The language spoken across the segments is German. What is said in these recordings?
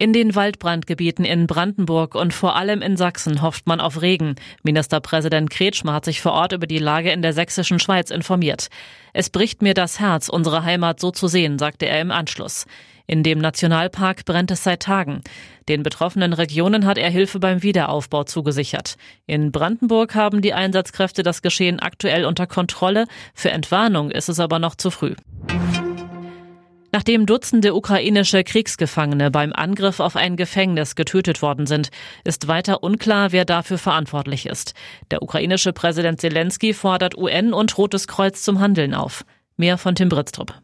In den Waldbrandgebieten in Brandenburg und vor allem in Sachsen hofft man auf Regen. Ministerpräsident Kretschmer hat sich vor Ort über die Lage in der sächsischen Schweiz informiert. Es bricht mir das Herz, unsere Heimat so zu sehen, sagte er im Anschluss. In dem Nationalpark brennt es seit Tagen. Den betroffenen Regionen hat er Hilfe beim Wiederaufbau zugesichert. In Brandenburg haben die Einsatzkräfte das Geschehen aktuell unter Kontrolle. Für Entwarnung ist es aber noch zu früh. Nachdem Dutzende ukrainische Kriegsgefangene beim Angriff auf ein Gefängnis getötet worden sind, ist weiter unklar, wer dafür verantwortlich ist. Der ukrainische Präsident Zelensky fordert UN und Rotes Kreuz zum Handeln auf. Mehr von Tim Britztrup.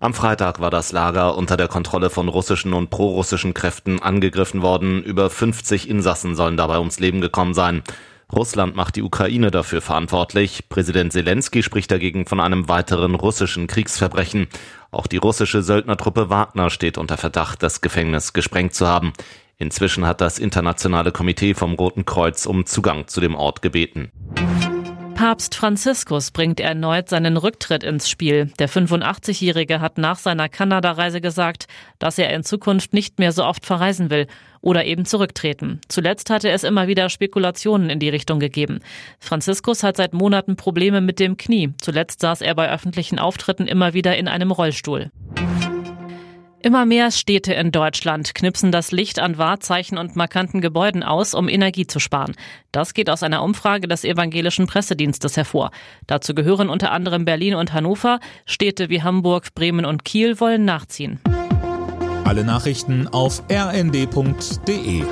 Am Freitag war das Lager unter der Kontrolle von russischen und prorussischen Kräften angegriffen worden. Über 50 Insassen sollen dabei ums Leben gekommen sein. Russland macht die Ukraine dafür verantwortlich. Präsident Zelensky spricht dagegen von einem weiteren russischen Kriegsverbrechen. Auch die russische Söldnertruppe Wagner steht unter Verdacht, das Gefängnis gesprengt zu haben. Inzwischen hat das internationale Komitee vom Roten Kreuz um Zugang zu dem Ort gebeten. Papst Franziskus bringt erneut seinen Rücktritt ins Spiel. Der 85-Jährige hat nach seiner Kanada-Reise gesagt, dass er in Zukunft nicht mehr so oft verreisen will oder eben zurücktreten. Zuletzt hatte es immer wieder Spekulationen in die Richtung gegeben. Franziskus hat seit Monaten Probleme mit dem Knie. Zuletzt saß er bei öffentlichen Auftritten immer wieder in einem Rollstuhl. Immer mehr Städte in Deutschland knipsen das Licht an Wahrzeichen und markanten Gebäuden aus, um Energie zu sparen. Das geht aus einer Umfrage des evangelischen Pressedienstes hervor. Dazu gehören unter anderem Berlin und Hannover. Städte wie Hamburg, Bremen und Kiel wollen nachziehen. Alle Nachrichten auf rnd.de